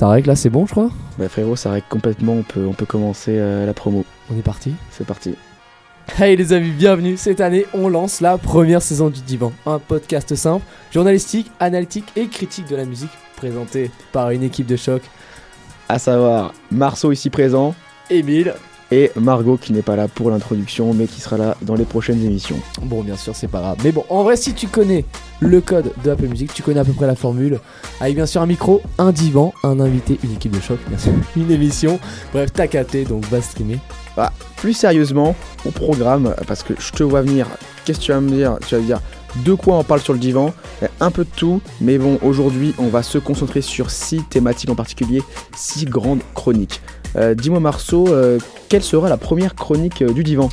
Ça règle là, c'est bon, je crois Bah frérot, ça règle complètement, on peut, on peut commencer euh, la promo. On est parti C'est parti. Hey les amis, bienvenue. Cette année, on lance la première saison du Divan, un podcast simple, journalistique, analytique et critique de la musique, présenté par une équipe de choc. À savoir, Marceau ici présent Émile. Et Margot qui n'est pas là pour l'introduction mais qui sera là dans les prochaines émissions. Bon, bien sûr, c'est pas grave. Mais bon, en vrai, si tu connais le code de Apple Music, tu connais à peu près la formule. Avec bien sûr un micro, un divan, un invité, une équipe de choc, bien sûr, une émission. Bref, t'as capté, donc va streamer. Bah, plus sérieusement, au programme, parce que je te vois venir, qu'est-ce que tu vas me dire? Tu vas me dire de quoi on parle sur le divan? Un peu de tout, mais bon, aujourd'hui, on va se concentrer sur six thématiques en particulier, six grandes chroniques. Euh, Dis-moi Marceau, euh, quelle sera la première chronique euh, du divan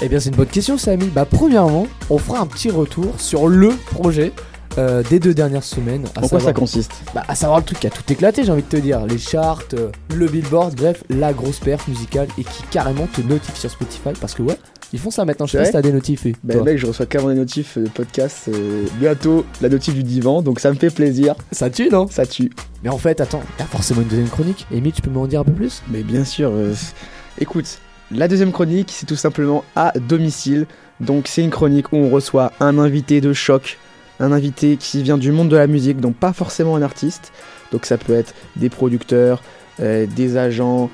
Eh bien, c'est une bonne question, Samy. Bah, premièrement, on fera un petit retour sur le projet euh, des deux dernières semaines. À En quoi ça consiste bah, à savoir le truc qui a tout éclaté, j'ai envie de te dire. Les charts, euh, le billboard, bref, la grosse perf musicale et qui carrément te notifie sur Spotify. Parce que, ouais, ils font ça maintenant. Je sais pas si t'as des notifs. et Bah toi. mec, je reçois carrément des notifs de podcast, euh, bientôt la notif du divan, donc ça me fait plaisir, Ça tue, non? Ça tue. Mais en fait, attends, t'as forcément une deuxième chronique? Amy, tu peux m'en dire un peu plus? Mais bien sûr, euh, écoute, la deuxième chronique, c'est tout simplement à domicile. Donc c'est une chronique où on reçoit un invité de choc, un invité qui vient du monde de la musique, donc pas forcément un artiste. Donc ça peut être des producteurs, euh, des agents,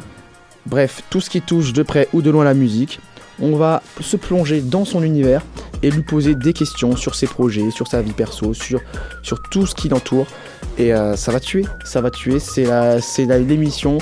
bref, tout ce qui touche de près ou de loin la musique. On va se plonger dans son univers et lui poser des questions sur ses projets, sur sa vie perso, sur, sur tout ce qui l'entoure. Et euh, ça va tuer, ça va tuer. C'est l'émission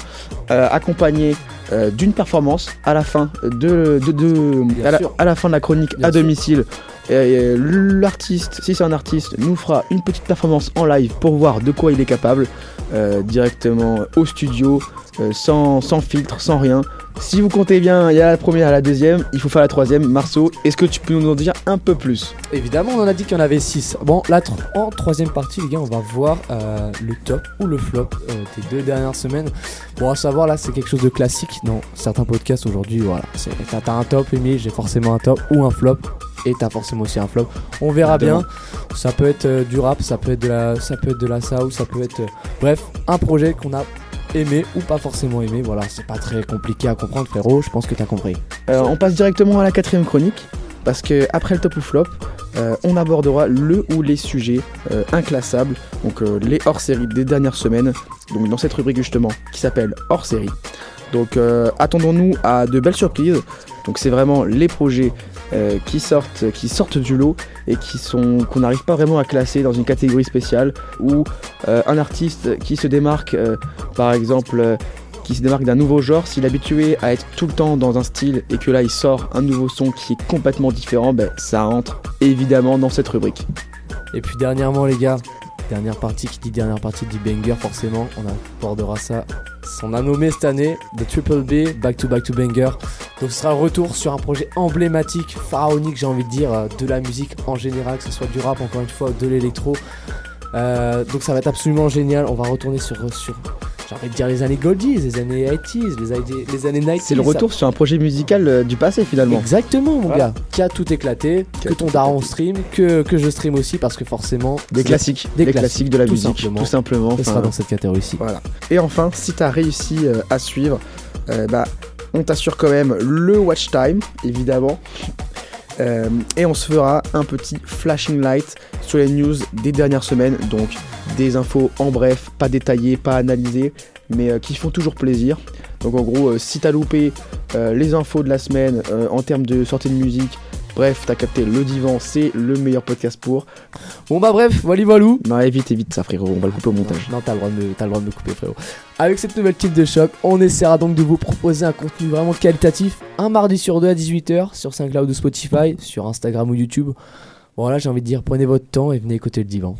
euh, accompagnée euh, d'une performance à la fin de, de, de- Bien à, la, sûr. à la fin de la chronique Bien à sûr. domicile. L'artiste, si c'est un artiste, nous fera une petite performance en live pour voir de quoi il est capable euh, directement au studio, euh, sans, sans filtre, sans rien. Si vous comptez bien, il y a la première la deuxième, il faut faire la troisième. Marceau, est-ce que tu peux nous en dire un peu plus? Évidemment, on en a dit qu'il y en avait 6. Bon, là, en troisième partie, les gars, on va voir euh, le top ou le flop des deux dernières semaines. Bon, à savoir, là, c'est quelque chose de classique dans certains podcasts aujourd'hui. Voilà, t'as un top, Amy, j'ai forcément un top ou un flop. Et t'as forcément aussi un flop. On verra bien. Ça peut être euh, du rap, ça peut être de la, ça peut être de la soul, ça peut être, euh, bref, un projet qu'on a aimé ou pas forcément aimé. Voilà, c'est pas très compliqué à comprendre, frérot. Je pense que t'as compris. Euh, on passe directement à la quatrième chronique. Parce que après le top ou flop, euh, on abordera le ou les sujets euh, inclassables, donc euh, les hors-séries des dernières semaines, donc dans cette rubrique justement qui s'appelle hors-série. Donc euh, attendons-nous à de belles surprises. Donc c'est vraiment les projets euh, qui sortent, qui sortent du lot et qui qu'on n'arrive pas vraiment à classer dans une catégorie spéciale ou euh, un artiste qui se démarque, euh, par exemple. qui se démarque d'un nouveau genre, s'il est habitué à être tout le temps dans un style et que là il sort un nouveau son qui est complètement différent, ben, ça entre évidemment dans cette rubrique. Et puis dernièrement les gars, dernière partie qui dit dernière partie dit banger forcément, on abordera ça. On a nommé cette année The Triple B Back to Back to Banger. Donc ce sera un retour sur un projet emblématique, pharaonique j'ai envie de dire, euh, de la musique en général, que ce soit du rap encore une fois, de l'électro. Euh, donc ça va être absolument génial, on va retourner sur, sur j'ai envie de dire les années goldies, les années 80s, les années, les années 90s. C'est le retour sur un projet musical euh, du passé finalement. Exactement mon Voilà. gars, qui a tout éclaté, Qui que ton daron stream, que, que je stream aussi parce que forcément Des classiques, des des, classiques, classiques de la tout musique, simplement. tout simplement. Sera dans cette catégorie-ci. Voilà. Et enfin, si tu as réussi euh, à suivre, euh, bah, on t'assure quand même le watch time, évidemment. Euh, et on se fera un petit flashing light sur les news des dernières semaines. Donc des infos en bref, pas détaillées, pas analysées, mais euh, qui font toujours plaisir. Donc en gros, euh, si t'as loupé euh, les infos de la semaine en termes de sortie de musique, bref, t'as capté le divan, c'est le meilleur podcast pour. Bon bah bref, voilà voilou. Non, évite, évite ça frérot, on va le couper au montage. Non, t'as le, droit de me- t'as le droit de me couper frérot. Avec cette nouvelle type de choc, on essaiera donc de vous proposer un contenu vraiment qualitatif un mardi sur deux à 18h sur SoundCloud ou Spotify, sur Instagram ou YouTube. Voilà, j'ai envie de dire prenez votre temps et venez écouter le divan.